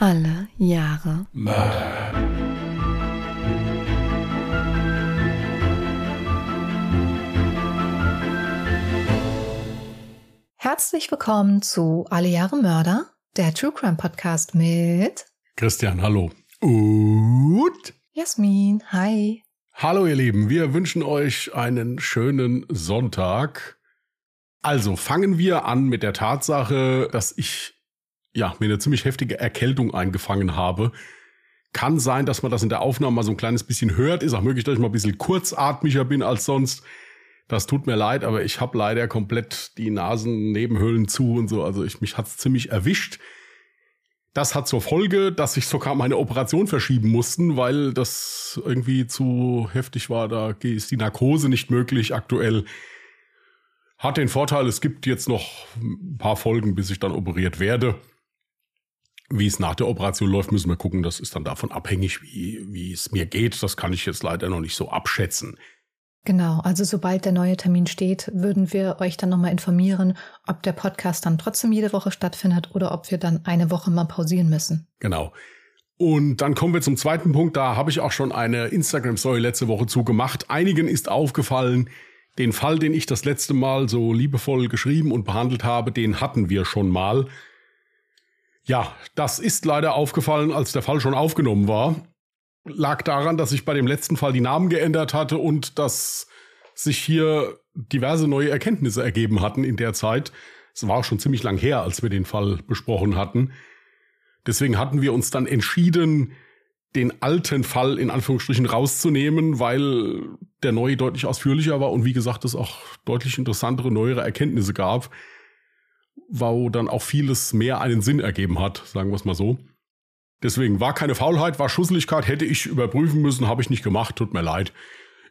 Alle Jahre Mörder. Herzlich willkommen zu Alle Jahre Mörder, der True Crime Podcast mit Christian, hallo. Und Jasmin. Hi. hallo ihr Lieben, wir wünschen euch einen schönen Sonntag. Also fangen wir an mit der Tatsache, dass ich ja mir eine ziemlich heftige Erkältung eingefangen habe. Kann sein, dass man das in der Aufnahme mal so ein kleines bisschen hört. Ist auch möglich, dass ich mal ein bisschen kurzatmiger bin als sonst. Das tut mir leid, aber ich habe leider komplett die Nasennebenhöhlen zu und so. Also ich, mich hat's ziemlich erwischt. Das hat zur Folge, dass ich sogar meine Operation verschieben mussten, weil das irgendwie zu heftig war. Da ist die Narkose nicht möglich aktuell. Hat den Vorteil, es gibt jetzt noch ein paar Folgen, bis ich dann operiert werde. Wie es nach der Operation läuft, müssen wir gucken. Das ist dann davon abhängig, wie, wie es mir geht. Das kann ich jetzt leider noch nicht so abschätzen. Genau, also sobald der neue Termin steht, würden wir euch dann nochmal informieren, ob der Podcast dann trotzdem jede Woche stattfindet oder ob wir dann eine Woche mal pausieren müssen. Genau. Und dann kommen wir zum zweiten Punkt. Da habe ich auch schon eine Instagram-Story letzte Woche zugemacht. Einigen ist aufgefallen, den Fall, den ich das letzte Mal so liebevoll geschrieben und behandelt habe, den hatten wir schon mal. Ja, das ist leider aufgefallen, als der Fall schon aufgenommen war. Lag daran, dass ich bei dem letzten Fall die Namen geändert hatte und dass sich hier diverse neue Erkenntnisse ergeben hatten in der Zeit. Es war auch schon ziemlich lang her, als wir den Fall besprochen hatten. Deswegen hatten wir uns dann entschieden, den alten Fall in Anführungsstrichen rauszunehmen, weil der neue deutlich ausführlicher war und wie gesagt es auch deutlich interessantere, neuere Erkenntnisse gab, wo dann auch vieles mehr einen Sinn ergeben hat, sagen wir es mal so. Deswegen war keine Faulheit, war Schusseligkeit, hätte ich überprüfen müssen, habe ich nicht gemacht, tut mir leid.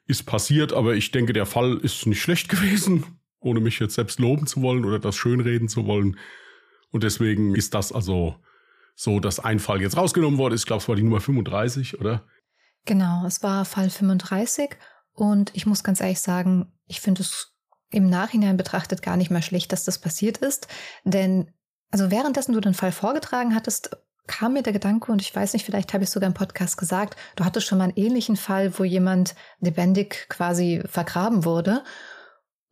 Ist passiert, aber ich denke, der Fall ist nicht schlecht gewesen, ohne mich jetzt selbst loben zu wollen oder das schönreden zu wollen. Und deswegen ist das also so, dass ein Fall jetzt rausgenommen worden ist. Ich glaube, es war die Nummer 35, oder? Genau, es war Fall 35 und ich muss ganz ehrlich sagen, ich finde es im Nachhinein betrachtet gar nicht mal schlecht, dass das passiert ist, denn also währenddessen du den Fall vorgetragen hattest, kam mir der Gedanke, und ich weiß nicht, vielleicht habe ich sogar im Podcast gesagt, du hattest schon mal einen ähnlichen Fall, wo jemand lebendig quasi vergraben wurde.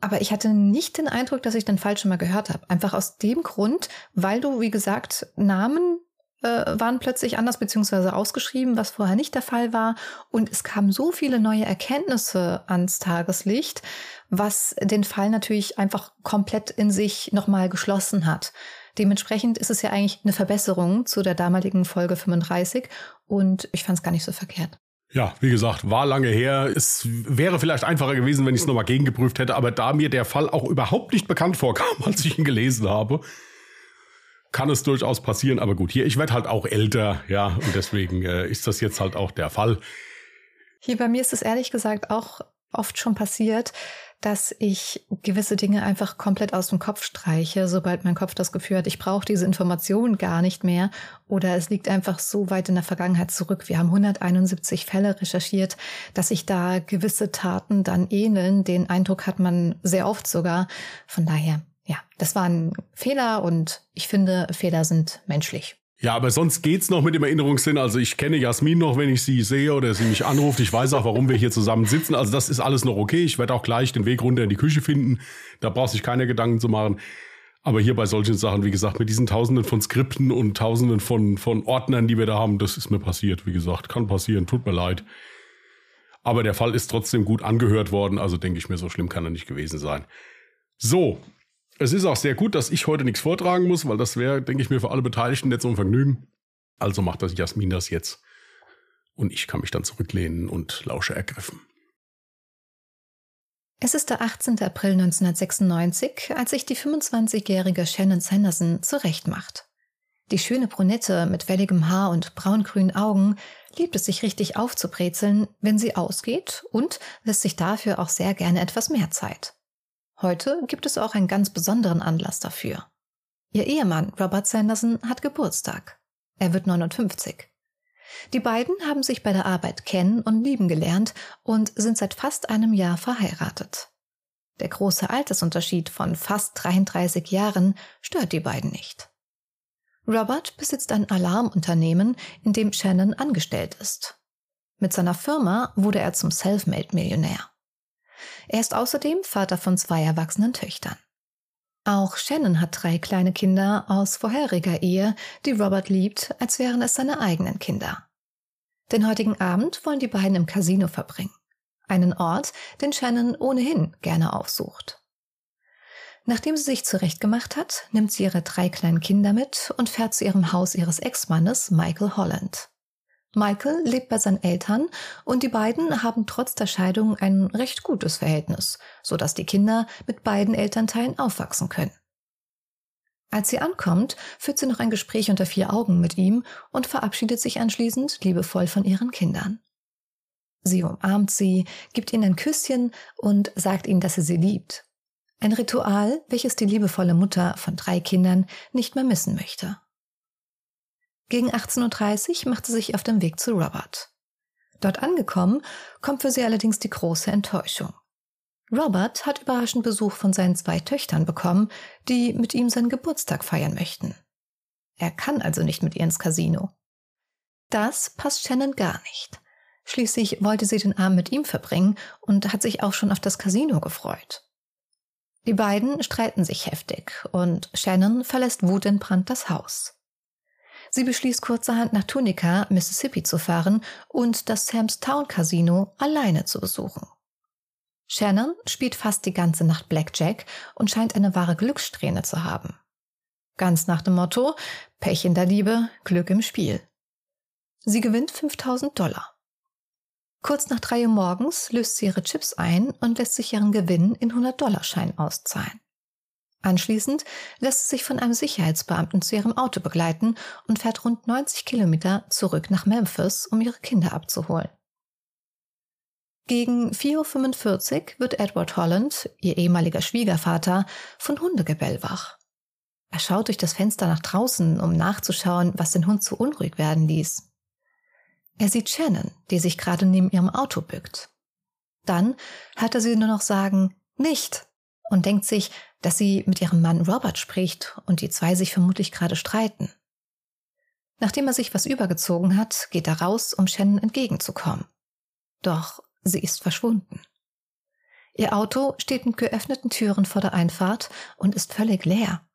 Aber ich hatte nicht den Eindruck, dass ich den Fall schon mal gehört habe. Einfach aus dem Grund, weil du, wie gesagt, Namen waren plötzlich anders beziehungsweise ausgeschrieben, was vorher nicht der Fall war. Und es kamen so viele neue Erkenntnisse ans Tageslicht, was den Fall natürlich einfach komplett in sich nochmal geschlossen hat. Dementsprechend ist es ja eigentlich eine Verbesserung zu der damaligen Folge 35 und ich fand es gar nicht so verkehrt. Ja, wie gesagt, war lange her. Es wäre vielleicht einfacher gewesen, wenn ich es nochmal gegengeprüft hätte, aber da mir der Fall auch überhaupt nicht bekannt vorkam, als ich ihn gelesen habe, kann es durchaus passieren. Aber gut, hier, ich werde halt auch älter, ja, und deswegen äh, ist das jetzt halt auch der Fall. Hier bei mir ist es ehrlich gesagt auch oft schon passiert, dass ich gewisse Dinge einfach komplett aus dem Kopf streiche, sobald mein Kopf das Gefühl hat, ich brauche diese Information gar nicht mehr oder es liegt einfach so weit in der Vergangenheit zurück. Wir haben 171 Fälle recherchiert, dass sich da gewisse Taten dann ähneln. Den Eindruck hat man sehr oft sogar. Von daher, ja, das war ein Fehler und ich finde, Fehler sind menschlich. Ja, aber sonst geht's noch mit dem Erinnerungssinn. Also ich kenne Jasmin noch, wenn ich sie sehe oder sie mich anruft. Ich weiß auch, warum wir hier zusammen sitzen. Also das ist alles noch okay. Ich werde auch gleich den Weg runter in die Küche finden. Da braucht sich keine Gedanken zu machen. Aber hier bei solchen Sachen, wie gesagt, mit diesen Tausenden von Skripten und Tausenden von, von Ordnern, die wir da haben, das ist mir passiert. Wie gesagt, kann passieren. Tut mir leid. Aber der Fall ist trotzdem gut angehört worden. Also denke ich mir, so schlimm kann er nicht gewesen sein. So, es ist auch sehr gut, dass ich heute nichts vortragen muss, weil das wäre, denke ich mir, für alle Beteiligten nicht so ein Vergnügen. Also macht das Jasmin das jetzt. Und ich kann mich dann zurücklehnen und lausche ergriffen. Es ist der 18. April 1996, als sich die 25-jährige Shannon Sanderson zurechtmacht. Die schöne Brünette mit welligem Haar und braungrünen Augen liebt es sich richtig aufzubrezeln, wenn sie ausgeht und lässt sich dafür auch sehr gerne etwas mehr Zeit. Heute gibt es auch einen ganz besonderen Anlass dafür. Ihr Ehemann Robert Sanderson hat Geburtstag. Er wird 59. Die beiden haben sich bei der Arbeit kennen und lieben gelernt und sind seit fast einem Jahr verheiratet. Der große Altersunterschied von fast 33 Jahren stört die beiden nicht. Robert besitzt ein Alarmunternehmen, in dem Shannon angestellt ist. Mit seiner Firma wurde er zum Selfmade-Millionär. Er ist außerdem Vater von zwei erwachsenen Töchtern. Auch Shannon hat drei kleine Kinder aus vorheriger Ehe, die Robert liebt, als wären es seine eigenen Kinder. Den heutigen Abend wollen die beiden im Casino verbringen. Einen Ort, den Shannon ohnehin gerne aufsucht. Nachdem sie sich zurechtgemacht hat, nimmt sie ihre drei kleinen Kinder mit und fährt zu ihrem Haus ihres Ex-Mannes Michael Holland. Michael lebt bei seinen Eltern und die beiden haben trotz der Scheidung ein recht gutes Verhältnis, so dass die Kinder mit beiden Elternteilen aufwachsen können. Als sie ankommt, führt sie noch ein Gespräch unter vier Augen mit ihm und verabschiedet sich anschließend liebevoll von ihren Kindern. Sie umarmt sie, gibt ihnen ein Küsschen und sagt ihnen, dass sie sie liebt. Ein Ritual, welches die liebevolle Mutter von drei Kindern nicht mehr missen möchte. Gegen 18.30 Uhr macht sie sich auf den Weg zu Robert. Dort angekommen, kommt für sie allerdings die große Enttäuschung. Robert hat überraschend Besuch von seinen zwei Töchtern bekommen, die mit ihm seinen Geburtstag feiern möchten. Er kann also nicht mit ihr ins Casino. Das passt Shannon gar nicht. Schließlich wollte sie den Abend mit ihm verbringen und hat sich auch schon auf das Casino gefreut. Die beiden streiten sich heftig und Shannon verlässt wutentbrannt das Haus. Sie beschließt kurzerhand nach Tunica, Mississippi zu fahren und das Sam's Town Casino alleine zu besuchen. Shannon spielt fast die ganze Nacht Blackjack und scheint eine wahre Glückssträhne zu haben. Ganz nach dem Motto Pech in der Liebe, Glück im Spiel. Sie gewinnt 5000 Dollar. Kurz nach drei Uhr morgens löst sie ihre Chips ein und lässt sich ihren Gewinn in 100-Dollar-Schein auszahlen. Anschließend lässt sie sich von einem Sicherheitsbeamten zu ihrem Auto begleiten und fährt rund 90 Kilometer zurück nach Memphis, um ihre Kinder abzuholen. Gegen 4.45 Uhr wird Edward Holland, ihr ehemaliger Schwiegervater, von Hundegebell wach. Er schaut durch das Fenster nach draußen, um nachzuschauen, was den Hund so unruhig werden ließ. Er sieht Shannon, die sich gerade neben ihrem Auto bückt. Dann hört er sie nur noch sagen, nicht, und denkt sich, dass sie mit ihrem Mann Robert spricht und die zwei sich vermutlich gerade streiten. Nachdem er sich was übergezogen hat, geht er raus, um Shannon entgegenzukommen. Doch sie ist verschwunden. Ihr Auto steht mit geöffneten Türen vor der Einfahrt und ist völlig leer.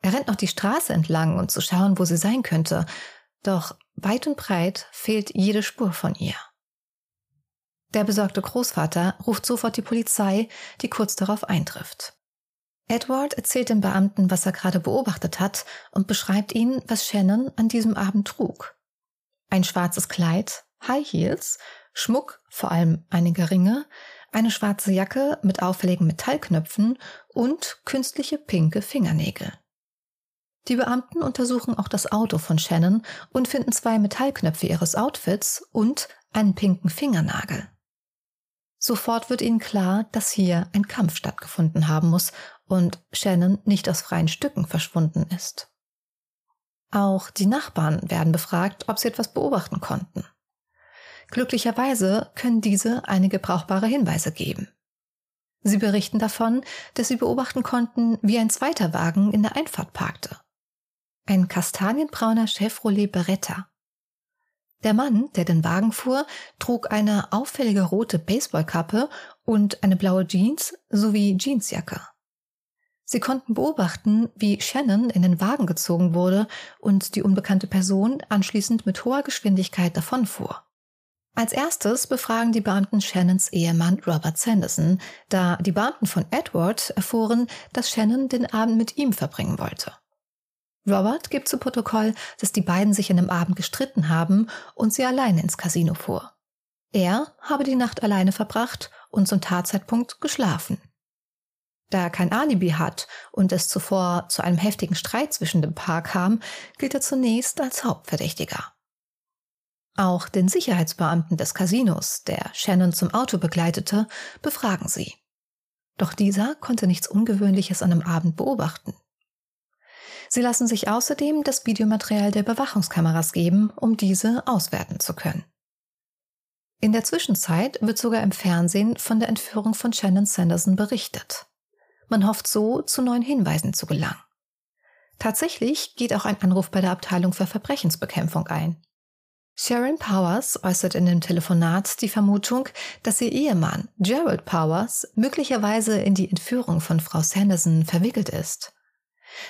Er rennt noch die Straße entlang, um zu schauen, wo sie sein könnte, doch weit und breit fehlt jede Spur von ihr. Der besorgte Großvater ruft sofort die Polizei, die kurz darauf eintrifft. Edward erzählt dem Beamten, was er gerade beobachtet hat und beschreibt ihnen, was Shannon an diesem Abend trug. Ein schwarzes Kleid, High Heels, Schmuck, vor allem einige Ringe, eine schwarze Jacke mit auffälligen Metallknöpfen und künstliche pinke Fingernägel. Die Beamten untersuchen auch das Auto von Shannon und finden zwei Metallknöpfe ihres Outfits und einen pinken Fingernagel. Sofort wird ihnen klar, dass hier ein Kampf stattgefunden haben muss und Shannon nicht aus freien Stücken verschwunden ist. Auch die Nachbarn werden befragt, ob sie etwas beobachten konnten. Glücklicherweise können diese einige brauchbare Hinweise geben. Sie berichten davon, dass sie beobachten konnten, wie ein zweiter Wagen in der Einfahrt parkte. Ein kastanienbrauner Chevrolet Beretta. Der Mann, der den Wagen fuhr, trug eine auffällige rote Baseballkappe und eine blaue Jeans sowie Jeansjacke. Sie konnten beobachten, wie Shannon in den Wagen gezogen wurde und die unbekannte Person anschließend mit hoher Geschwindigkeit davonfuhr. Als erstes befragen die Beamten Shannons Ehemann Robert Sanderson, da die Beamten von Edward erfuhren, dass Shannon den Abend mit ihm verbringen wollte. Robert gibt zu Protokoll, dass die beiden sich an dem Abend gestritten haben und sie alleine ins Casino fuhr. Er habe die Nacht alleine verbracht und zum Tatzeitpunkt geschlafen. Da er kein Alibi hat und es zuvor zu einem heftigen Streit zwischen dem Paar kam, gilt er zunächst als Hauptverdächtiger. Auch den Sicherheitsbeamten des Casinos, der Shannon zum Auto begleitete, befragen sie. Doch dieser konnte nichts Ungewöhnliches an dem Abend beobachten. Sie lassen sich außerdem das Videomaterial der Bewachungskameras geben, um diese auswerten zu können. In der Zwischenzeit wird sogar im Fernsehen von der Entführung von Shannon Sanderson berichtet. Man hofft so, zu neuen Hinweisen zu gelangen. Tatsächlich geht auch ein Anruf bei der Abteilung für Verbrechensbekämpfung ein. Sharon Powers äußert in dem Telefonat die Vermutung, dass ihr Ehemann Gerald Powers möglicherweise in die Entführung von Frau Sanderson verwickelt ist.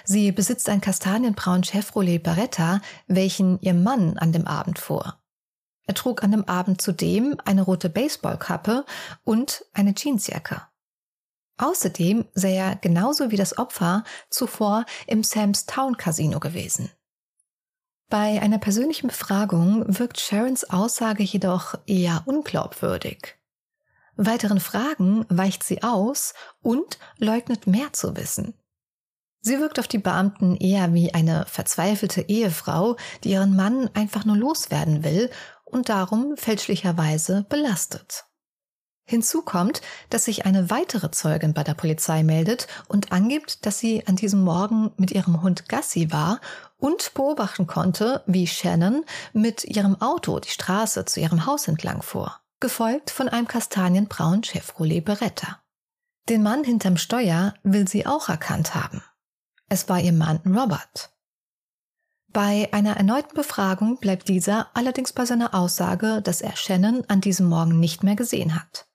Sie besitzt ein kastanienbraun Chevrolet Beretta, welchen ihr Mann an dem Abend fuhr. Er trug an dem Abend zudem eine rote Baseballkappe und eine Jeansjacke. Außerdem sei er genauso wie das Opfer zuvor im Sam's Town Casino gewesen. Bei einer persönlichen Befragung wirkt Sharons Aussage jedoch eher unglaubwürdig. Weiteren Fragen weicht sie aus und leugnet mehr zu wissen. Sie wirkt auf die Beamten eher wie eine verzweifelte Ehefrau, die ihren Mann einfach nur loswerden will und darum fälschlicherweise belastet. Hinzu kommt, dass sich eine weitere Zeugin bei der Polizei meldet und angibt, dass sie an diesem Morgen mit ihrem Hund Gassi war und beobachten konnte, wie Shannon mit ihrem Auto die Straße zu ihrem Haus entlang fuhr, gefolgt von einem kastanienbraunen Chevrolet Beretta. Den Mann hinterm Steuer will sie auch erkannt haben. Es war ihr Mann Robert. Bei einer erneuten Befragung bleibt dieser allerdings bei seiner Aussage, dass er Shannon an diesem Morgen nicht mehr gesehen hat.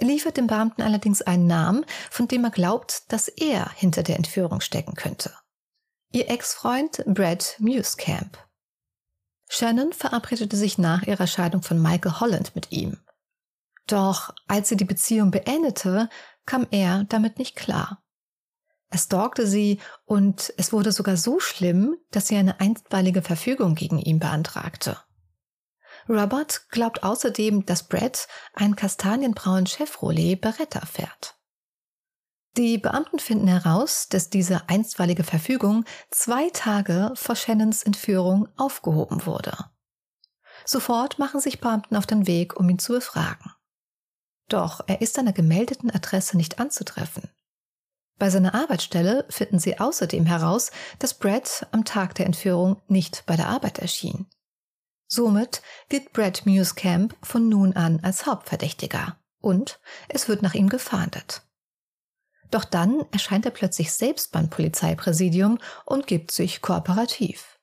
Er liefert dem Beamten allerdings einen Namen, von dem er glaubt, dass er hinter der Entführung stecken könnte. Ihr Ex-Freund Brad Musecamp. Shannon verabredete sich nach ihrer Scheidung von Michael Holland mit ihm. Doch als sie die Beziehung beendete, kam er damit nicht klar. Er stalkte sie und es wurde sogar so schlimm, dass sie eine einstweilige Verfügung gegen ihn beantragte. Robert glaubt außerdem, dass Brett einen kastanienbraunen Chevrolet Beretta fährt. Die Beamten finden heraus, dass diese einstweilige Verfügung zwei Tage vor Shannons Entführung aufgehoben wurde. Sofort machen sich Beamten auf den Weg, um ihn zu befragen. Doch er ist an der gemeldeten Adresse nicht anzutreffen. Bei seiner Arbeitsstelle finden sie außerdem heraus, dass Brett am Tag der Entführung nicht bei der Arbeit erschien. Somit gilt Brett Musecamp von nun an als Hauptverdächtiger und es wird nach ihm gefahndet. Doch dann erscheint er plötzlich selbst beim Polizeipräsidium und gibt sich kooperativ.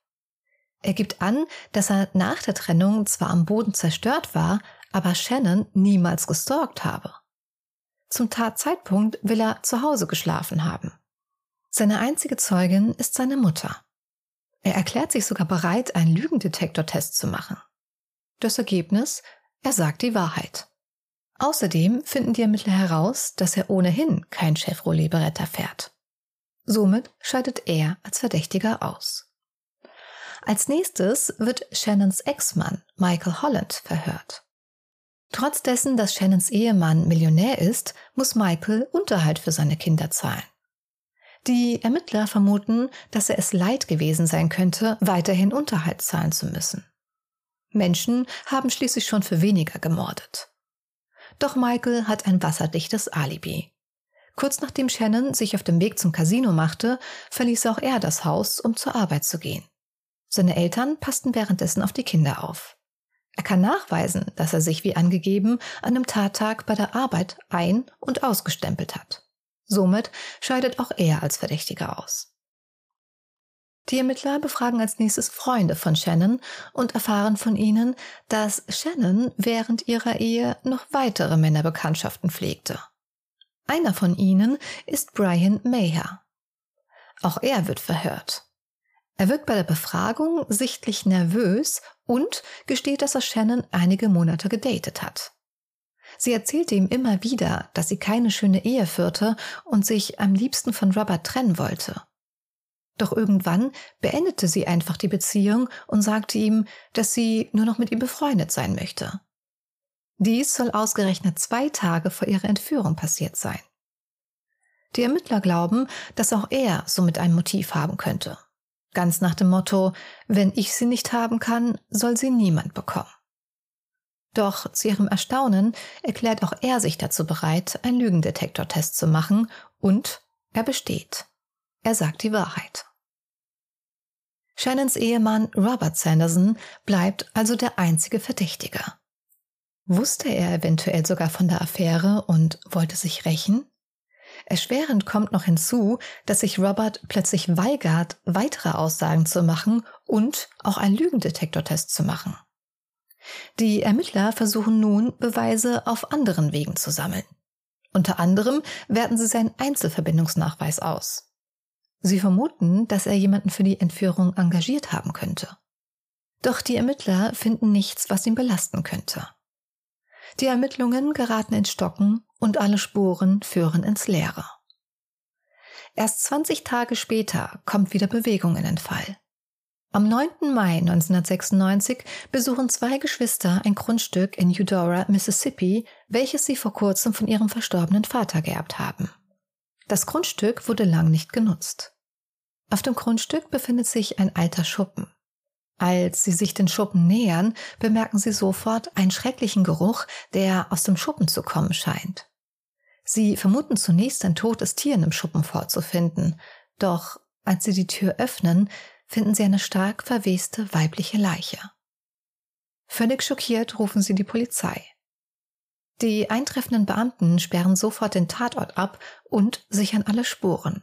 Er gibt an, dass er nach der Trennung zwar am Boden zerstört war, aber Shannon niemals gestalkt habe. Zum Tatzeitpunkt will er zu Hause geschlafen haben. Seine einzige Zeugin ist seine Mutter. Er erklärt sich sogar bereit, einen Lügendetektortest zu machen. Das Ergebnis, er sagt die Wahrheit. Außerdem finden die Ermittler heraus, dass er ohnehin kein Chevrolet Beretta fährt. Somit scheidet er als Verdächtiger aus. Als nächstes wird Shannons Ex-Mann Michael Holland verhört. Trotz dessen, dass Shannons Ehemann Millionär ist, muss Michael Unterhalt für seine Kinder zahlen. Die Ermittler vermuten, dass er es leid gewesen sein könnte, weiterhin Unterhalt zahlen zu müssen. Menschen haben schließlich schon für weniger gemordet. Doch Michael hat ein wasserdichtes Alibi. Kurz nachdem Shannon sich auf dem Weg zum Casino machte, verließ auch er das Haus, um zur Arbeit zu gehen. Seine Eltern passten währenddessen auf die Kinder auf. Er kann nachweisen, dass er sich wie angegeben an dem Tattag bei der Arbeit ein- und ausgestempelt hat. Somit scheidet auch er als Verdächtiger aus. Die Ermittler befragen als nächstes Freunde von Shannon und erfahren von ihnen, dass Shannon während ihrer Ehe noch weitere Männerbekanntschaften pflegte. Einer von ihnen ist Brian Mayer. Auch er wird verhört. Er wirkt bei der Befragung sichtlich nervös und gesteht, dass er Shannon einige Monate gedatet hat. Sie erzählte ihm immer wieder, dass sie keine schöne Ehe führte und sich am liebsten von Robert trennen wollte. Doch irgendwann beendete sie einfach die Beziehung und sagte ihm, dass sie nur noch mit ihm befreundet sein möchte. Dies soll ausgerechnet zwei Tage vor ihrer Entführung passiert sein. Die Ermittler glauben, dass auch er somit ein Motiv haben könnte. Ganz nach dem Motto, wenn ich sie nicht haben kann, soll sie niemand bekommen. Doch zu ihrem Erstaunen erklärt auch er sich dazu bereit, einen Lügendetektortest zu machen und er besteht. Er sagt die Wahrheit. Shannons Ehemann Robert Sanderson bleibt also der einzige Verdächtige. Wusste er eventuell sogar von der Affäre und wollte sich rächen? Erschwerend kommt noch hinzu, dass sich Robert plötzlich weigert, weitere Aussagen zu machen und auch einen Lügendetektortest zu machen. Die Ermittler versuchen nun, Beweise auf anderen Wegen zu sammeln. Unter anderem werten sie seinen Einzelverbindungsnachweis aus. Sie vermuten, dass er jemanden für die Entführung engagiert haben könnte. Doch die Ermittler finden nichts, was ihn belasten könnte. Die Ermittlungen geraten ins Stocken und alle Spuren führen ins Leere. Erst 20 Tage später kommt wieder Bewegung in den Fall. Am 9. Mai 1996 besuchen zwei Geschwister ein Grundstück in Eudora, Mississippi, welches sie vor kurzem von ihrem verstorbenen Vater geerbt haben. Das Grundstück wurde lang nicht genutzt. Auf dem Grundstück befindet sich ein alter Schuppen. Als sie sich den Schuppen nähern, bemerken sie sofort einen schrecklichen Geruch, der aus dem Schuppen zu kommen scheint. Sie vermuten zunächst ein totes Tier in dem Schuppen vorzufinden, doch als sie die Tür öffnen, finden sie eine stark verweste weibliche Leiche. Völlig schockiert rufen sie die Polizei. Die eintreffenden Beamten sperren sofort den Tatort ab und sichern alle Spuren.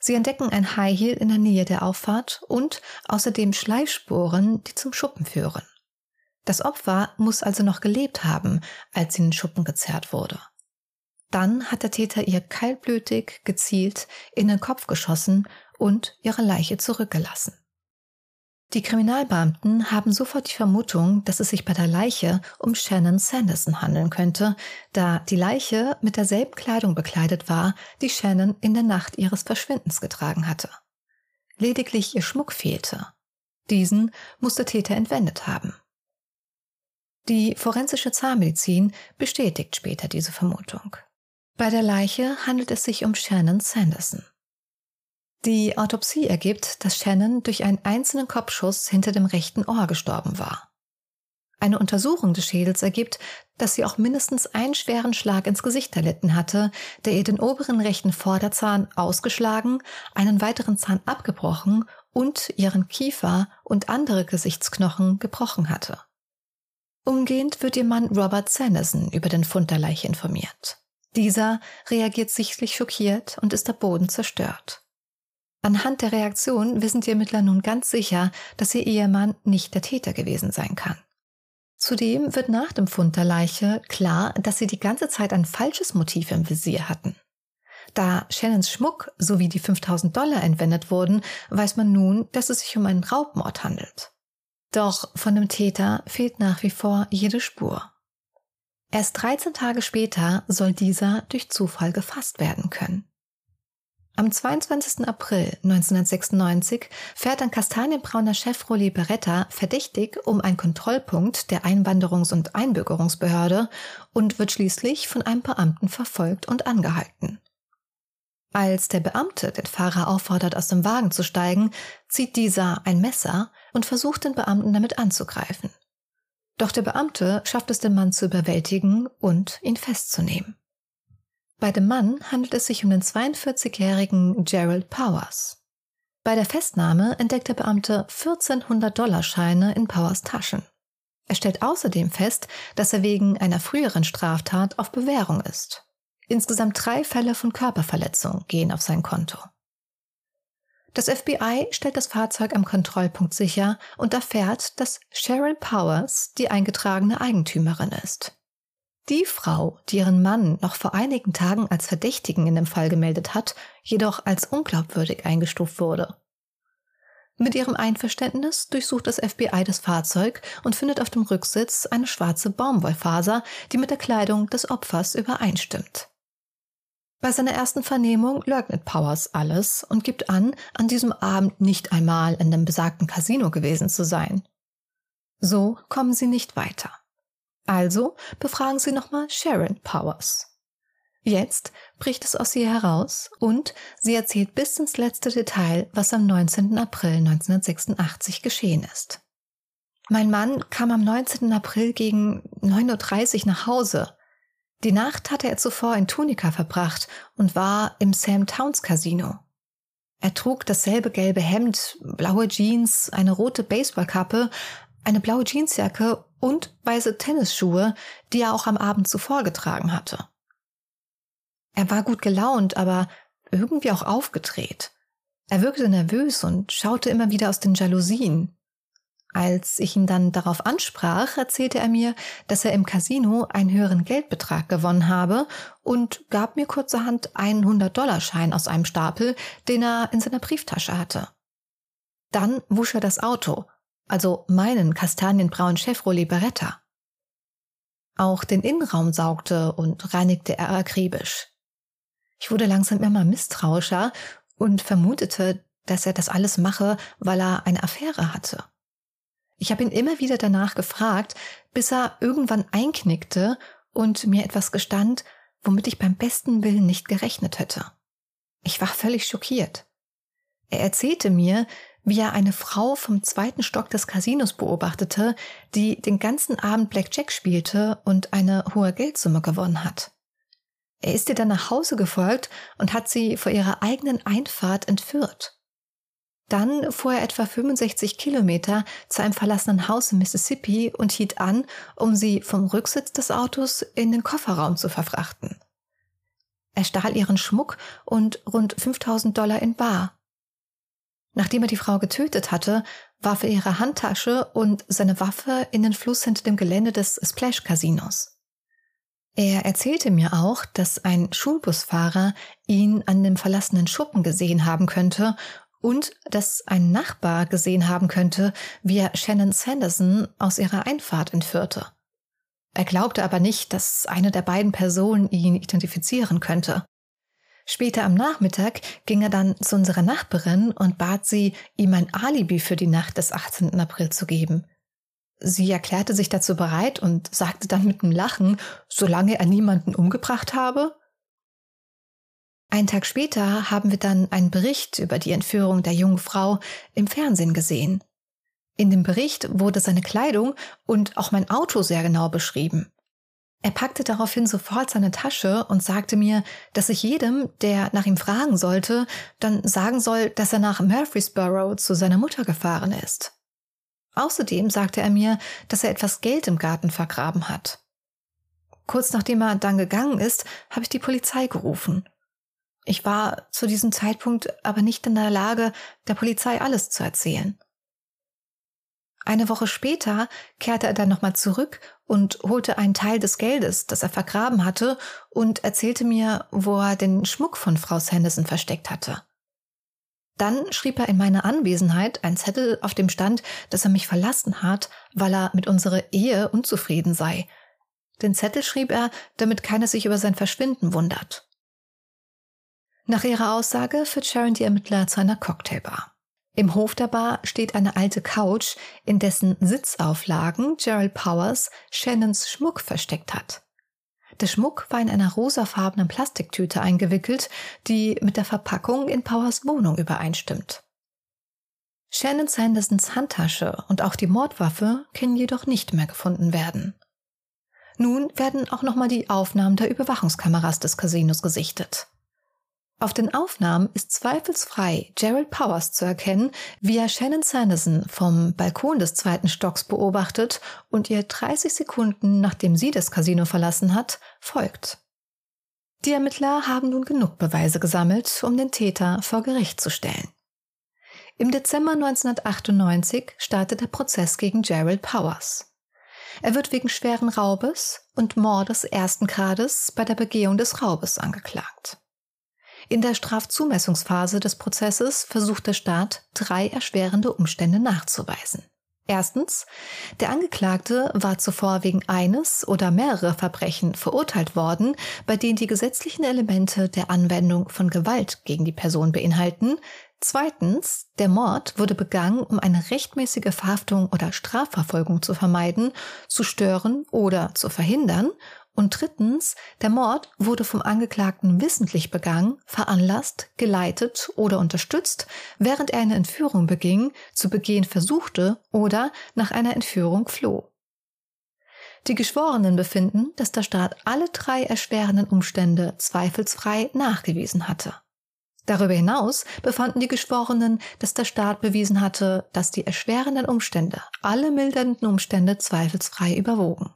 Sie entdecken ein High Heel in der Nähe der Auffahrt und außerdem Schleifspuren, die zum Schuppen führen. Das Opfer muss also noch gelebt haben, als sie in den Schuppen gezerrt wurde. Dann hat der Täter ihr kaltblütig, gezielt in den Kopf geschossen und ihre Leiche zurückgelassen. Die Kriminalbeamten haben sofort die Vermutung, dass es sich bei der Leiche um Shannon Sanderson handeln könnte, da die Leiche mit derselben Kleidung bekleidet war, die Shannon in der Nacht ihres Verschwindens getragen hatte. Lediglich ihr Schmuck fehlte. Diesen muss der Täter entwendet haben. Die forensische Zahnmedizin bestätigt später diese Vermutung. Bei der Leiche handelt es sich um Shannon Sanderson. Die Autopsie ergibt, dass Shannon durch einen einzelnen Kopfschuss hinter dem rechten Ohr gestorben war. Eine Untersuchung des Schädels ergibt, dass sie auch mindestens einen schweren Schlag ins Gesicht erlitten hatte, der ihr den oberen rechten Vorderzahn ausgeschlagen, einen weiteren Zahn abgebrochen und ihren Kiefer und andere Gesichtsknochen gebrochen hatte. Umgehend wird ihr Mann Robert Sanderson über den Fund der Leiche informiert. Dieser reagiert sichtlich schockiert und ist der Boden zerstört. Anhand der Reaktion wissen die Ermittler nun ganz sicher, dass ihr Ehemann nicht der Täter gewesen sein kann. Zudem wird nach dem Fund der Leiche klar, dass sie die ganze Zeit ein falsches Motiv im Visier hatten. Da Shannons Schmuck sowie die 5000 Dollar entwendet wurden, weiß man nun, dass es sich um einen Raubmord handelt. Doch von dem Täter fehlt nach wie vor jede Spur. Erst 13 Tage später soll dieser durch Zufall gefasst werden können. Am 22. April 1996 fährt ein kastanienbrauner Chevrolet Beretta verdächtig um einen Kontrollpunkt der Einwanderungs- und Einbürgerungsbehörde und wird schließlich von einem Beamten verfolgt und angehalten. Als der Beamte den Fahrer auffordert, aus dem Wagen zu steigen, zieht dieser ein Messer und versucht den Beamten damit anzugreifen. Doch der Beamte schafft es den Mann zu überwältigen und ihn festzunehmen. Bei dem Mann handelt es sich um den 42-jährigen Gerald Powers. Bei der Festnahme entdeckt der Beamte 1400 Dollarscheine in Powers Taschen. Er stellt außerdem fest, dass er wegen einer früheren Straftat auf Bewährung ist. Insgesamt drei Fälle von Körperverletzung gehen auf sein Konto. Das FBI stellt das Fahrzeug am Kontrollpunkt sicher und erfährt, dass Cheryl Powers die eingetragene Eigentümerin ist. Die Frau, die ihren Mann noch vor einigen Tagen als Verdächtigen in dem Fall gemeldet hat, jedoch als unglaubwürdig eingestuft wurde. Mit ihrem Einverständnis durchsucht das FBI das Fahrzeug und findet auf dem Rücksitz eine schwarze Baumwollfaser, die mit der Kleidung des Opfers übereinstimmt. Bei seiner ersten Vernehmung leugnet Powers alles und gibt an, an diesem Abend nicht einmal in dem besagten Casino gewesen zu sein. So kommen sie nicht weiter. Also befragen Sie nochmal Sharon Powers. Jetzt bricht es aus ihr heraus und sie erzählt bis ins letzte Detail, was am 19. April 1986 geschehen ist. Mein Mann kam am 19. April gegen 9.30 Uhr nach Hause. Die Nacht hatte er zuvor in Tunika verbracht und war im Sam Towns Casino. Er trug dasselbe gelbe Hemd, blaue Jeans, eine rote Baseballkappe, eine blaue Jeansjacke und weiße Tennisschuhe, die er auch am Abend zuvor getragen hatte. Er war gut gelaunt, aber irgendwie auch aufgedreht. Er wirkte nervös und schaute immer wieder aus den Jalousien. Als ich ihn dann darauf ansprach, erzählte er mir, dass er im Casino einen höheren Geldbetrag gewonnen habe und gab mir kurzerhand einen 100-Dollar-Schein aus einem Stapel, den er in seiner Brieftasche hatte. Dann wusch er das Auto, also meinen kastanienbraunen Chevrolet Beretta. Auch den Innenraum saugte und reinigte er akribisch. Ich wurde langsam immer misstrauischer und vermutete, dass er das alles mache, weil er eine Affäre hatte. Ich habe ihn immer wieder danach gefragt, bis er irgendwann einknickte und mir etwas gestand, womit ich beim besten Willen nicht gerechnet hätte. Ich war völlig schockiert. Er erzählte mir, wie er eine Frau vom zweiten Stock des Casinos beobachtete, die den ganzen Abend Blackjack spielte und eine hohe Geldsumme gewonnen hat. Er ist ihr dann nach Hause gefolgt und hat sie vor ihrer eigenen Einfahrt entführt. Dann fuhr er etwa 65 Kilometer zu einem verlassenen Haus in Mississippi und hielt an, um sie vom Rücksitz des Autos in den Kofferraum zu verfrachten. Er stahl ihren Schmuck und rund 5000 Dollar in Bar. Nachdem er die Frau getötet hatte, warf er ihre Handtasche und seine Waffe in den Fluss hinter dem Gelände des Splash Casinos. Er erzählte mir auch, dass ein Schulbusfahrer ihn an dem verlassenen Schuppen gesehen haben könnte und dass ein Nachbar gesehen haben könnte, wie er Shannon Sanderson aus ihrer Einfahrt entführte. Er glaubte aber nicht, dass eine der beiden Personen ihn identifizieren könnte. Später am Nachmittag ging er dann zu unserer Nachbarin und bat sie, ihm ein Alibi für die Nacht des 18. April zu geben. Sie erklärte sich dazu bereit und sagte dann mit einem Lachen, solange er niemanden umgebracht habe, einen Tag später haben wir dann einen Bericht über die Entführung der jungen Frau im Fernsehen gesehen. In dem Bericht wurde seine Kleidung und auch mein Auto sehr genau beschrieben. Er packte daraufhin sofort seine Tasche und sagte mir, dass ich jedem, der nach ihm fragen sollte, dann sagen soll, dass er nach Murfreesboro zu seiner Mutter gefahren ist. Außerdem sagte er mir, dass er etwas Geld im Garten vergraben hat. Kurz nachdem er dann gegangen ist, habe ich die Polizei gerufen. Ich war zu diesem Zeitpunkt aber nicht in der Lage, der Polizei alles zu erzählen. Eine Woche später kehrte er dann nochmal zurück und holte einen Teil des Geldes, das er vergraben hatte, und erzählte mir, wo er den Schmuck von Frau Sanderson versteckt hatte. Dann schrieb er in meiner Anwesenheit einen Zettel, auf dem stand, dass er mich verlassen hat, weil er mit unserer Ehe unzufrieden sei. Den Zettel schrieb er, damit keiner sich über sein Verschwinden wundert. Nach ihrer Aussage führt Sharon die Ermittler zu einer Cocktailbar. Im Hof der Bar steht eine alte Couch, in dessen Sitzauflagen Gerald Powers Shannons Schmuck versteckt hat. Der Schmuck war in einer rosafarbenen Plastiktüte eingewickelt, die mit der Verpackung in Powers Wohnung übereinstimmt. Shannon Sandersons Handtasche und auch die Mordwaffe können jedoch nicht mehr gefunden werden. Nun werden auch nochmal die Aufnahmen der Überwachungskameras des Casinos gesichtet. Auf den Aufnahmen ist zweifelsfrei Gerald Powers zu erkennen, wie er Shannon Sanderson vom Balkon des zweiten Stocks beobachtet und ihr 30 Sekunden nachdem sie das Casino verlassen hat, folgt. Die Ermittler haben nun genug Beweise gesammelt, um den Täter vor Gericht zu stellen. Im Dezember 1998 startet der Prozess gegen Gerald Powers. Er wird wegen schweren Raubes und Mordes ersten Grades bei der Begehung des Raubes angeklagt. In der Strafzumessungsphase des Prozesses versucht der Staat, drei erschwerende Umstände nachzuweisen. Erstens, der Angeklagte war zuvor wegen eines oder mehrerer Verbrechen verurteilt worden, bei denen die gesetzlichen Elemente der Anwendung von Gewalt gegen die Person beinhalten. Zweitens, der Mord wurde begangen, um eine rechtmäßige Verhaftung oder Strafverfolgung zu vermeiden, zu stören oder zu verhindern. Und drittens, der Mord wurde vom Angeklagten wissentlich begangen, veranlasst, geleitet oder unterstützt, während er eine Entführung beging, zu begehen versuchte oder nach einer Entführung floh. Die Geschworenen befinden, dass der Staat alle drei erschwerenden Umstände zweifelsfrei nachgewiesen hatte. Darüber hinaus befanden die Geschworenen, dass der Staat bewiesen hatte, dass die erschwerenden Umstände alle mildernden Umstände zweifelsfrei überwogen.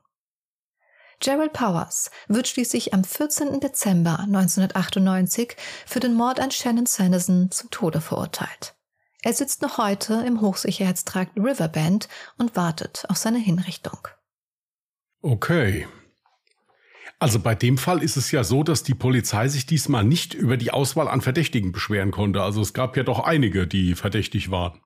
Gerald Powers wird schließlich am 14. Dezember 1998 für den Mord an Shannon Sanderson zum Tode verurteilt. Er sitzt noch heute im Hochsicherheitstrakt Riverbend und wartet auf seine Hinrichtung. Okay. Also bei dem Fall ist es ja so, dass die Polizei sich diesmal nicht über die Auswahl an Verdächtigen beschweren konnte. Also es gab ja doch einige, die verdächtig waren.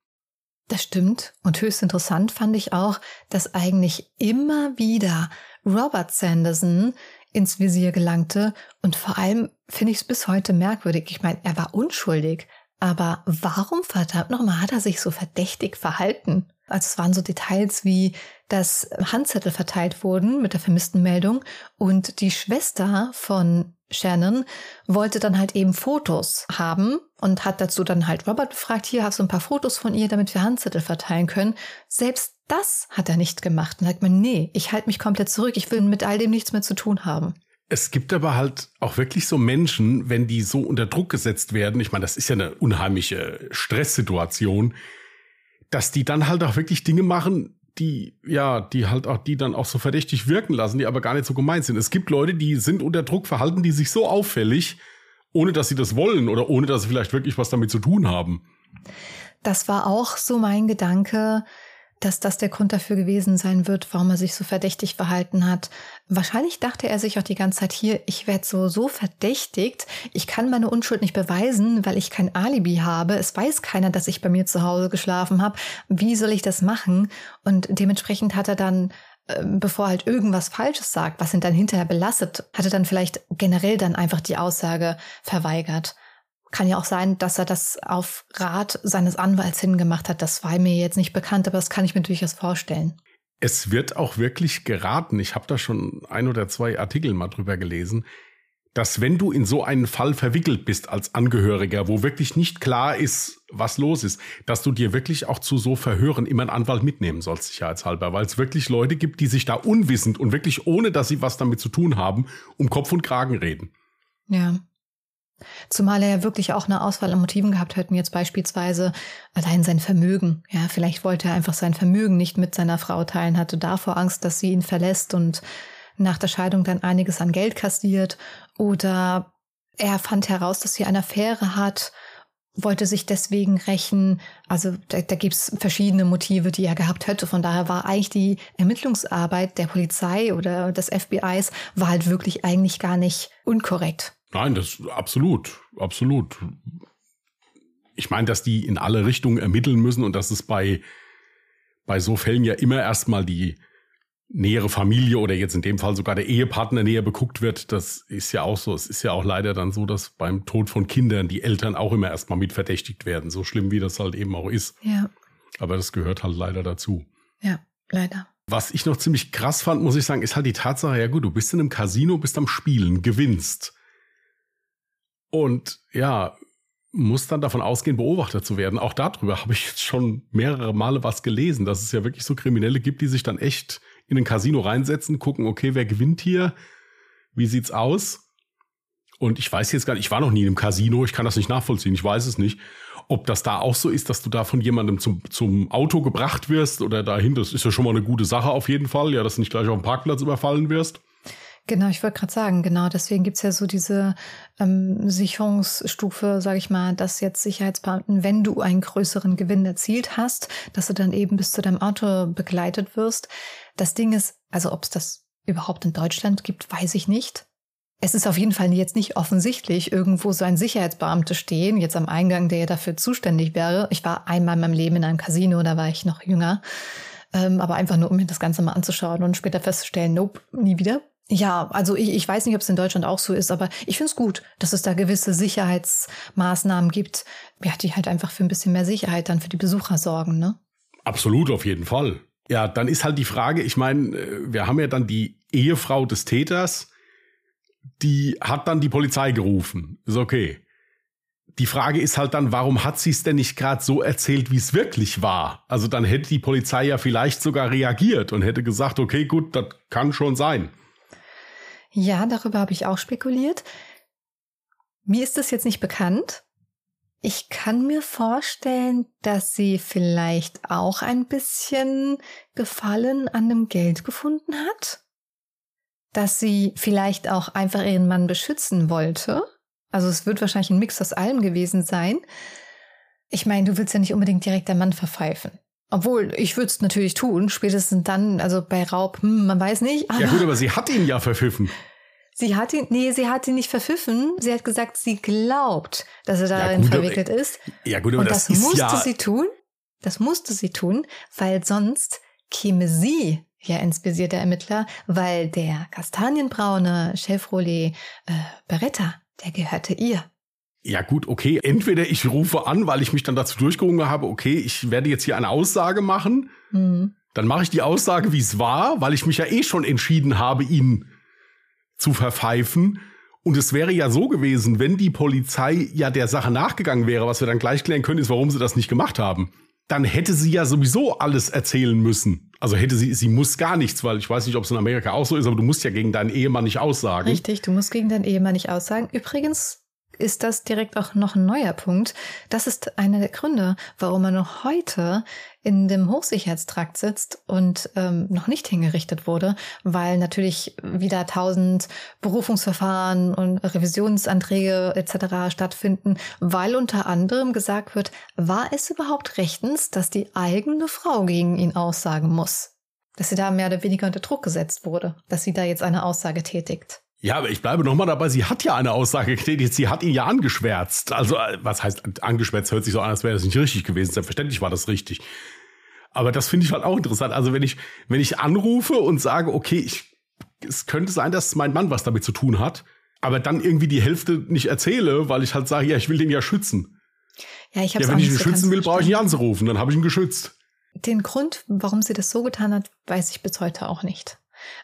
Das stimmt. Und höchst interessant fand ich auch, dass eigentlich immer wieder Robert Sanderson ins Visier gelangte. Und vor allem finde ich es bis heute merkwürdig. Ich meine, er war unschuldig. Aber warum verdammt nochmal hat er sich so verdächtig verhalten? Also es waren so Details wie, dass Handzettel verteilt wurden mit der vermissten Meldung und die Schwester von Shannon wollte dann halt eben Fotos haben und hat dazu dann halt Robert befragt, hier hast du ein paar Fotos von ihr, damit wir Handzettel verteilen können. Selbst das hat er nicht gemacht. Und sagt man, nee, ich halte mich komplett zurück, ich will mit all dem nichts mehr zu tun haben. Es gibt aber halt auch wirklich so Menschen, wenn die so unter Druck gesetzt werden, ich meine, das ist ja eine unheimliche Stresssituation, dass die dann halt auch wirklich Dinge machen, die, ja, die halt auch, die dann auch so verdächtig wirken lassen, die aber gar nicht so gemeint sind. Es gibt Leute, die sind unter Druck, verhalten die sich so auffällig, ohne dass sie das wollen oder ohne dass sie vielleicht wirklich was damit zu tun haben. Das war auch so mein Gedanke, dass das der Grund dafür gewesen sein wird, warum er sich so verdächtig verhalten hat. Wahrscheinlich dachte er sich auch die ganze Zeit hier, ich werde so, so verdächtigt, ich kann meine Unschuld nicht beweisen, weil ich kein Alibi habe, es weiß keiner, dass ich bei mir zu Hause geschlafen habe, wie soll ich das machen? Und dementsprechend hat er dann ähm, bevor er halt irgendwas Falsches sagt, was ihn dann hinterher belastet, hat er dann vielleicht generell dann einfach die Aussage verweigert. Kann ja auch sein, dass er das auf Rat seines Anwalts hingemacht hat. Das war mir jetzt nicht bekannt, aber das kann ich mir durchaus vorstellen. Es wird auch wirklich geraten, ich habe da schon ein oder zwei Artikel mal drüber gelesen, dass wenn du in so einen Fall verwickelt bist als Angehöriger, wo wirklich nicht klar ist, was los ist, dass du dir wirklich auch zu so Verhören immer einen Anwalt mitnehmen sollst, sicherheitshalber, weil es wirklich Leute gibt, die sich da unwissend und wirklich ohne, dass sie was damit zu tun haben, um Kopf und Kragen reden. Ja. Zumal er ja wirklich auch eine Auswahl an Motiven gehabt hätten, jetzt beispielsweise allein sein Vermögen. Ja, vielleicht wollte er einfach sein Vermögen nicht mit seiner Frau teilen, hatte davor Angst, dass sie ihn verlässt und nach der Scheidung dann einiges an Geld kassiert. Oder er fand heraus, dass sie eine Affäre hat, wollte sich deswegen rächen. Also da, da gibt's verschiedene Motive, die er gehabt hätte. Von daher war eigentlich die Ermittlungsarbeit der Polizei oder des FBIs war halt wirklich eigentlich gar nicht unkorrekt. Nein, das absolut, absolut. Ich meine, dass die in alle Richtungen ermitteln müssen und dass es bei, bei so Fällen ja immer erstmal die nähere Familie oder jetzt in dem Fall sogar der Ehepartner näher beguckt wird, das ist ja auch so. Es ist ja auch leider dann so, dass beim Tod von Kindern die Eltern auch immer erstmal mit verdächtigt werden, so schlimm wie das halt eben auch ist. Ja. Aber das gehört halt leider dazu. Ja, leider. Was ich noch ziemlich krass fand, muss ich sagen, ist halt die Tatsache, ja gut, du bist in einem Casino, bist am Spielen, gewinnst. Und ja, muss dann davon ausgehen, beobachtet zu werden. Auch darüber habe ich jetzt schon mehrere Male was gelesen, dass es ja wirklich so Kriminelle gibt, die sich dann echt in ein Casino reinsetzen, gucken, okay, wer gewinnt hier? Wie sieht's aus? Und ich weiß jetzt gar nicht, ich war noch nie in einem Casino, ich kann das nicht nachvollziehen, ich weiß es nicht, ob das da auch so ist, dass du da von jemandem zum, zum Auto gebracht wirst oder dahin. Das ist ja schon mal eine gute Sache auf jeden Fall, ja, dass du nicht gleich auf dem Parkplatz überfallen wirst. Genau, ich wollte gerade sagen, genau, deswegen gibt's ja so diese ähm, Sicherungsstufe, sage ich mal, dass jetzt Sicherheitsbeamten, wenn du einen größeren Gewinn erzielt hast, dass du dann eben bis zu deinem Auto begleitet wirst. Das Ding ist, also ob es das überhaupt in Deutschland gibt, weiß ich nicht. Es ist auf jeden Fall jetzt nicht offensichtlich, irgendwo so ein Sicherheitsbeamte stehen, jetzt am Eingang, der ja dafür zuständig wäre. Ich war einmal in meinem Leben in einem Casino, da war ich noch jünger. Ähm, aber einfach nur, um mir das Ganze mal anzuschauen und später festzustellen, nope, nie wieder. Ja, also ich, ich weiß nicht, ob es in Deutschland auch so ist, aber ich finde es gut, dass es da gewisse Sicherheitsmaßnahmen gibt, ja, die halt einfach für ein bisschen mehr Sicherheit dann für die Besucher sorgen, ne? Absolut, auf jeden Fall. Ja, dann ist halt die Frage, ich meine, äh, wir haben ja dann die Ehefrau des Täters, die hat dann die Polizei gerufen. Ist okay. Die Frage ist halt dann, warum hat sie es denn nicht gerade so erzählt, wie es wirklich war? Also dann hätte die Polizei ja vielleicht sogar reagiert und hätte gesagt, okay, gut, das kann schon sein. Ja, darüber habe ich auch spekuliert. Mir ist das jetzt nicht bekannt. Ich kann mir vorstellen, dass sie vielleicht auch ein bisschen Gefallen an dem Geld gefunden hat. dass sie vielleicht auch einfach ihren Mann beschützen wollte. Also es wird wahrscheinlich ein Mix aus allem gewesen sein. Ich meine, du willst ja nicht unbedingt direkt der Mann verpfeifen. Obwohl, ich würde es natürlich tun, spätestens dann, also bei Raub, hm, man weiß nicht. ja gut, aber sie hat ihn ja verpfiffen. Sie hat ihn, nee, sie hat ihn nicht verpfiffen. Sie hat gesagt, sie glaubt, dass er darin ja, gut, verwickelt ist. Ja gut, aber Und das, das musste ja sie tun. Das musste sie tun, weil sonst käme sie ja ins Visier der Ermittler, weil der kastanienbraune Chevrolet äh, Beretta, der gehörte ihr. Ja gut, okay. Entweder ich rufe an, weil ich mich dann dazu durchgerungen habe, okay, ich werde jetzt hier eine Aussage machen. Mhm. Dann mache ich die Aussage, wie es war, weil ich mich ja eh schon entschieden habe, ihn zu verpfeifen. Und es wäre ja so gewesen, wenn die Polizei ja der Sache nachgegangen wäre, was wir dann gleich klären können, ist, warum sie das nicht gemacht haben. Dann hätte sie ja sowieso alles erzählen müssen. Also hätte sie, sie muss gar nichts, weil ich weiß nicht, ob es in Amerika auch so ist, aber du musst ja gegen deinen Ehemann nicht aussagen. Richtig, du musst gegen deinen Ehemann nicht aussagen. Übrigens, ist das direkt auch noch ein neuer Punkt. Das ist einer der Gründe, warum er noch heute in dem Hochsicherheitstrakt sitzt und ähm, noch nicht hingerichtet wurde, weil natürlich wieder tausend Berufungsverfahren und Revisionsanträge etc. stattfinden, weil unter anderem gesagt wird, war es überhaupt rechtens, dass die eigene Frau gegen ihn aussagen muss? Dass sie da mehr oder weniger unter Druck gesetzt wurde, dass sie da jetzt eine Aussage tätigt. Ja, aber ich bleibe nochmal dabei, sie hat ja eine Aussage getätigt, sie hat ihn ja angeschwärzt. Also, äh, was heißt angeschwärzt, hört sich so an, als wäre das nicht richtig gewesen. Selbstverständlich war das richtig. Aber das finde ich halt auch interessant. Also, wenn ich, wenn ich anrufe und sage, okay, ich, es könnte sein, dass mein Mann was damit zu tun hat, aber dann irgendwie die Hälfte nicht erzähle, weil ich halt sage, ja, ich will den ja schützen. Ja, ich ja, wenn ich ihn schützen will, brauche ich ihn anzurufen, dann habe ich ihn geschützt. Den Grund, warum sie das so getan hat, weiß ich bis heute auch nicht.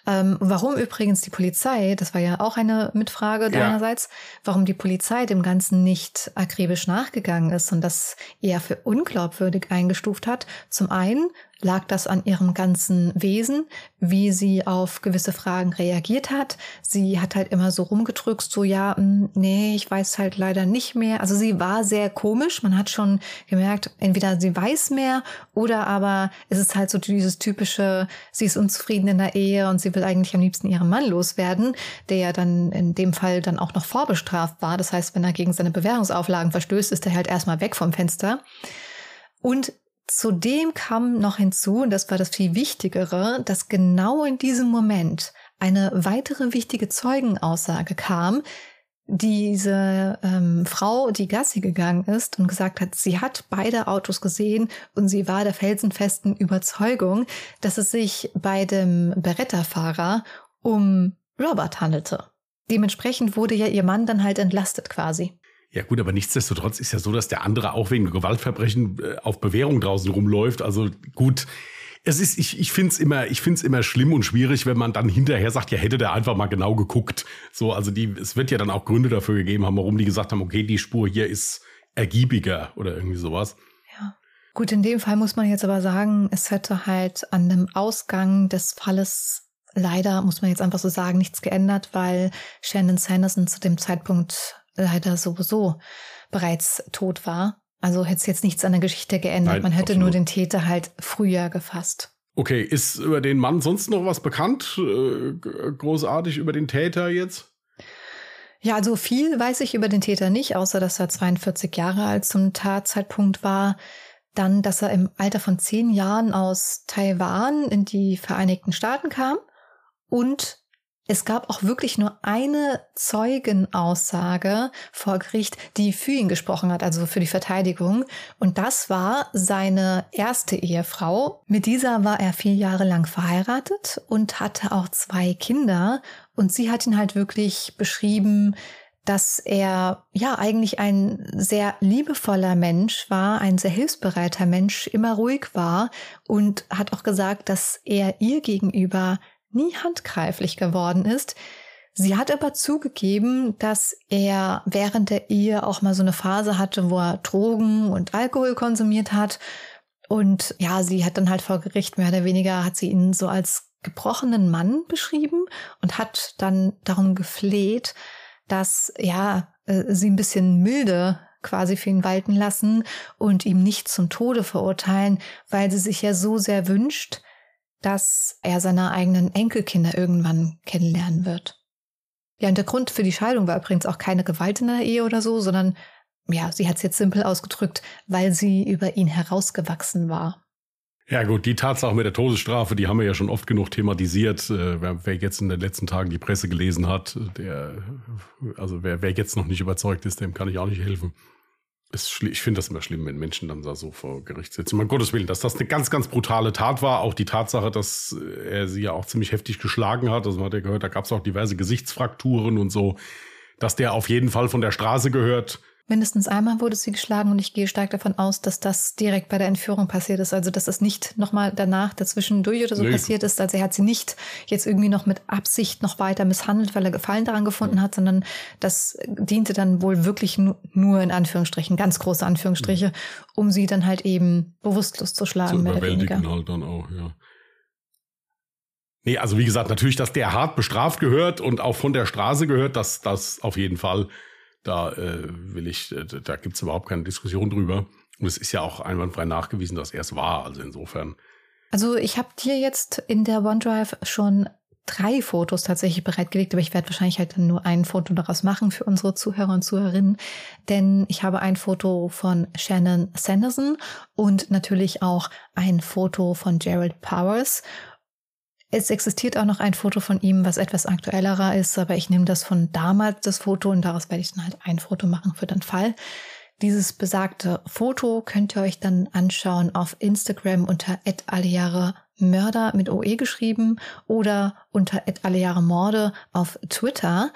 Ähm, warum übrigens die Polizei, das war ja auch eine Mitfrage deinerseits, ja. warum die Polizei dem Ganzen nicht akribisch nachgegangen ist und das eher für unglaubwürdig eingestuft hat. Zum einen, lag das an ihrem ganzen Wesen, wie sie auf gewisse Fragen reagiert hat. Sie hat halt immer so rumgedrückt, so ja, hm, nee, ich weiß halt leider nicht mehr. Also sie war sehr komisch. Man hat schon gemerkt, entweder sie weiß mehr oder aber es ist halt so dieses typische, sie ist unzufrieden in der Ehe und sie will eigentlich am liebsten ihren Mann loswerden, der ja dann in dem Fall dann auch noch vorbestraft war. Das heißt, wenn er gegen seine Bewährungsauflagen verstößt, ist er halt erstmal weg vom Fenster. Und Zudem kam noch hinzu, und das war das viel Wichtigere, dass genau in diesem Moment eine weitere wichtige Zeugenaussage kam, diese ähm, Frau, die Gassi gegangen ist und gesagt hat, sie hat beide Autos gesehen und sie war der felsenfesten Überzeugung, dass es sich bei dem Beretta-Fahrer um Robert handelte. Dementsprechend wurde ja ihr Mann dann halt entlastet quasi. Ja gut, aber nichtsdestotrotz ist ja so, dass der andere auch wegen Gewaltverbrechen äh, auf Bewährung draußen rumläuft. Also gut, es ist, ich, ich finde es immer, ich find's immer schlimm und schwierig, wenn man dann hinterher sagt, ja, hätte der einfach mal genau geguckt. So, also die, es wird ja dann auch Gründe dafür gegeben haben, warum die gesagt haben, okay, die Spur hier ist ergiebiger oder irgendwie sowas. Ja. Gut, in dem Fall muss man jetzt aber sagen, es hätte halt an dem Ausgang des Falles leider, muss man jetzt einfach so sagen, nichts geändert, weil Shannon Sanderson zu dem Zeitpunkt leider sowieso bereits tot war. Also hätte es jetzt nichts an der Geschichte geändert. Nein, Man hätte absolut. nur den Täter halt früher gefasst. Okay, ist über den Mann sonst noch was bekannt? Äh, großartig über den Täter jetzt? Ja, also viel weiß ich über den Täter nicht, außer dass er 42 Jahre alt zum Tatzeitpunkt war. Dann, dass er im Alter von zehn Jahren aus Taiwan in die Vereinigten Staaten kam und es gab auch wirklich nur eine Zeugenaussage vor Gericht, die für ihn gesprochen hat, also für die Verteidigung. Und das war seine erste Ehefrau. Mit dieser war er vier Jahre lang verheiratet und hatte auch zwei Kinder. Und sie hat ihn halt wirklich beschrieben, dass er ja eigentlich ein sehr liebevoller Mensch war, ein sehr hilfsbereiter Mensch, immer ruhig war und hat auch gesagt, dass er ihr gegenüber nie handgreiflich geworden ist. Sie hat aber zugegeben, dass er während der Ehe auch mal so eine Phase hatte, wo er Drogen und Alkohol konsumiert hat. Und ja, sie hat dann halt vor Gericht mehr oder weniger, hat sie ihn so als gebrochenen Mann beschrieben und hat dann darum gefleht, dass ja, äh, sie ein bisschen milde quasi für ihn walten lassen und ihm nicht zum Tode verurteilen, weil sie sich ja so sehr wünscht, dass er seine eigenen Enkelkinder irgendwann kennenlernen wird. Ja, und der Grund für die Scheidung war übrigens auch keine Gewalt in der Ehe oder so, sondern ja, sie hat es jetzt simpel ausgedrückt, weil sie über ihn herausgewachsen war. Ja gut, die Tatsache mit der Todesstrafe, die haben wir ja schon oft genug thematisiert. Äh, wer, jetzt in den letzten Tagen die Presse gelesen hat, der, also wer, wer jetzt noch nicht überzeugt ist, dem kann ich auch nicht helfen. Ich finde das immer schlimm, wenn Menschen dann da so vor Gericht sitzen. Um Gottes Willen, dass das eine ganz, ganz brutale Tat war. Auch die Tatsache, dass er sie ja auch ziemlich heftig geschlagen hat. Also man hat ja gehört, da gab es auch diverse Gesichtsfrakturen und so. Dass der auf jeden Fall von der Straße gehört Mindestens einmal wurde sie geschlagen und ich gehe stark davon aus, dass das direkt bei der Entführung passiert ist. Also, dass das nicht nochmal danach dazwischendurch oder so nee. passiert ist. Also, er hat sie nicht jetzt irgendwie noch mit Absicht noch weiter misshandelt, weil er Gefallen daran gefunden hat, sondern das diente dann wohl wirklich nur in Anführungsstrichen, ganz große Anführungsstriche, ja. um sie dann halt eben bewusstlos zu schlagen. Zu überwältigen halt dann auch, ja. Nee, also wie gesagt, natürlich, dass der hart bestraft gehört und auch von der Straße gehört, dass das auf jeden Fall. Da äh, will ich, äh, da gibt's überhaupt keine Diskussion drüber. Und es ist ja auch einwandfrei nachgewiesen, dass er es war. Also insofern. Also ich habe dir jetzt in der OneDrive schon drei Fotos tatsächlich bereitgelegt, aber ich werde wahrscheinlich halt dann nur ein Foto daraus machen für unsere Zuhörer und Zuhörerinnen, denn ich habe ein Foto von Shannon Sanderson und natürlich auch ein Foto von Gerald Powers es existiert auch noch ein Foto von ihm, was etwas aktuellerer ist, aber ich nehme das von damals, das Foto, und daraus werde ich dann halt ein Foto machen für den Fall. Dieses besagte Foto könnt ihr euch dann anschauen auf Instagram unter Mörder mit OE geschrieben oder unter Morde auf Twitter.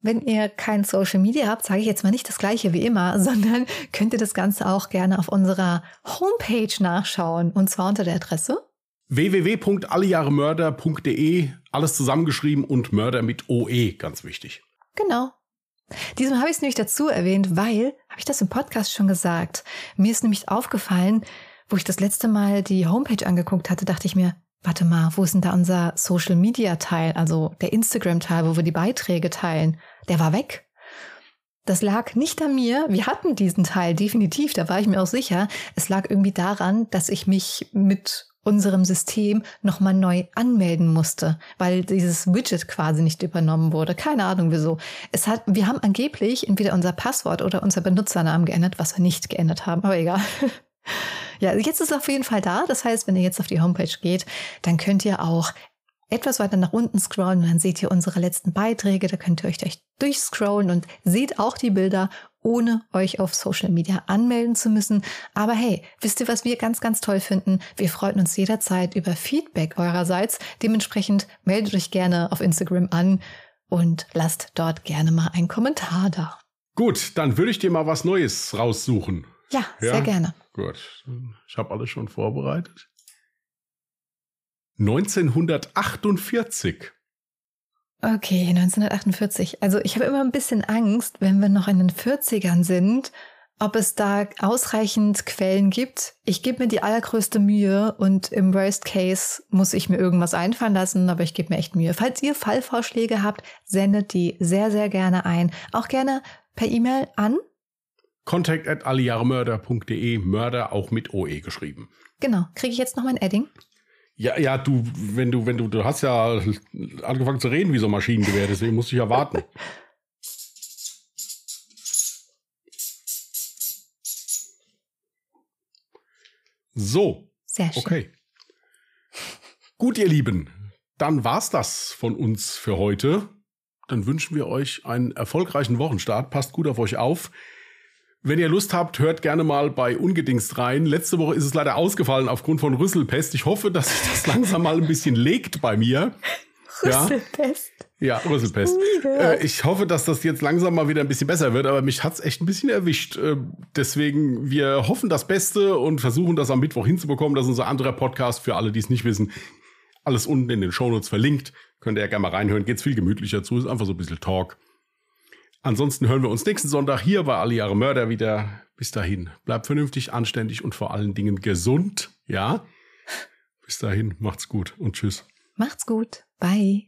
Wenn ihr kein Social Media habt, sage ich jetzt mal nicht das gleiche wie immer, sondern könnt ihr das Ganze auch gerne auf unserer Homepage nachschauen und zwar unter der Adresse www.allejahremörder.de, alles zusammengeschrieben und Mörder mit OE, ganz wichtig. Genau. Diesem habe ich es nämlich dazu erwähnt, weil, habe ich das im Podcast schon gesagt, mir ist nämlich aufgefallen, wo ich das letzte Mal die Homepage angeguckt hatte, dachte ich mir, warte mal, wo ist denn da unser Social Media Teil, also der Instagram Teil, wo wir die Beiträge teilen? Der war weg. Das lag nicht an mir. Wir hatten diesen Teil definitiv, da war ich mir auch sicher. Es lag irgendwie daran, dass ich mich mit unserem System nochmal neu anmelden musste, weil dieses Widget quasi nicht übernommen wurde. Keine Ahnung wieso. Es hat, wir haben angeblich entweder unser Passwort oder unser Benutzernamen geändert, was wir nicht geändert haben, aber egal. ja, jetzt ist es auf jeden Fall da. Das heißt, wenn ihr jetzt auf die Homepage geht, dann könnt ihr auch etwas weiter nach unten scrollen und dann seht ihr unsere letzten Beiträge. Da könnt ihr euch durchscrollen und seht auch die Bilder, ohne euch auf Social Media anmelden zu müssen. Aber hey, wisst ihr, was wir ganz, ganz toll finden? Wir freuen uns jederzeit über Feedback eurerseits. Dementsprechend meldet euch gerne auf Instagram an und lasst dort gerne mal einen Kommentar da. Gut, dann würde ich dir mal was Neues raussuchen. Ja, ja? sehr gerne. Gut, ich habe alles schon vorbereitet. 1948. Okay, 1948. Also ich habe immer ein bisschen Angst, wenn wir noch in den 40ern sind, ob es da ausreichend Quellen gibt. Ich gebe mir die allergrößte Mühe und im Worst Case muss ich mir irgendwas einfallen lassen, aber ich gebe mir echt Mühe. Falls ihr Fallvorschläge habt, sendet die sehr, sehr gerne ein. Auch gerne per E-Mail an Contact at Mörder auch mit OE geschrieben. Genau. Kriege ich jetzt noch mein Edding? Ja, ja, du, wenn du, wenn du, du hast ja angefangen zu reden wie so ein Maschinengewehr, deswegen musste ich ja warten. So. Sehr schön. Okay. Gut, ihr Lieben, dann war's das von uns für heute. Dann wünschen wir euch einen erfolgreichen Wochenstart. Passt gut auf euch auf. Wenn ihr Lust habt, hört gerne mal bei Ungedingst rein. Letzte Woche ist es leider ausgefallen aufgrund von Rüsselpest. Ich hoffe, dass sich das langsam mal ein bisschen legt bei mir. Rüsselpest. Ja, ja Rüsselpest. Äh, ich hoffe, dass das jetzt langsam mal wieder ein bisschen besser wird, aber mich hat's echt ein bisschen erwischt. Äh, deswegen, wir hoffen das Beste und versuchen das am Mittwoch hinzubekommen. Das ist unser anderer Podcast für alle, die es nicht wissen. Alles unten in den Shownotes verlinkt. Könnt ihr ja gerne mal reinhören. Geht's viel gemütlicher zu. Ist einfach so ein bisschen Talk. Ansonsten hören wir uns nächsten Sonntag hier bei Alle Jahre Mörder wieder. Bis dahin, bleibt vernünftig, anständig und vor allen Dingen gesund. Ja? Bis dahin, macht's gut und tschüss. Macht's gut. Bye.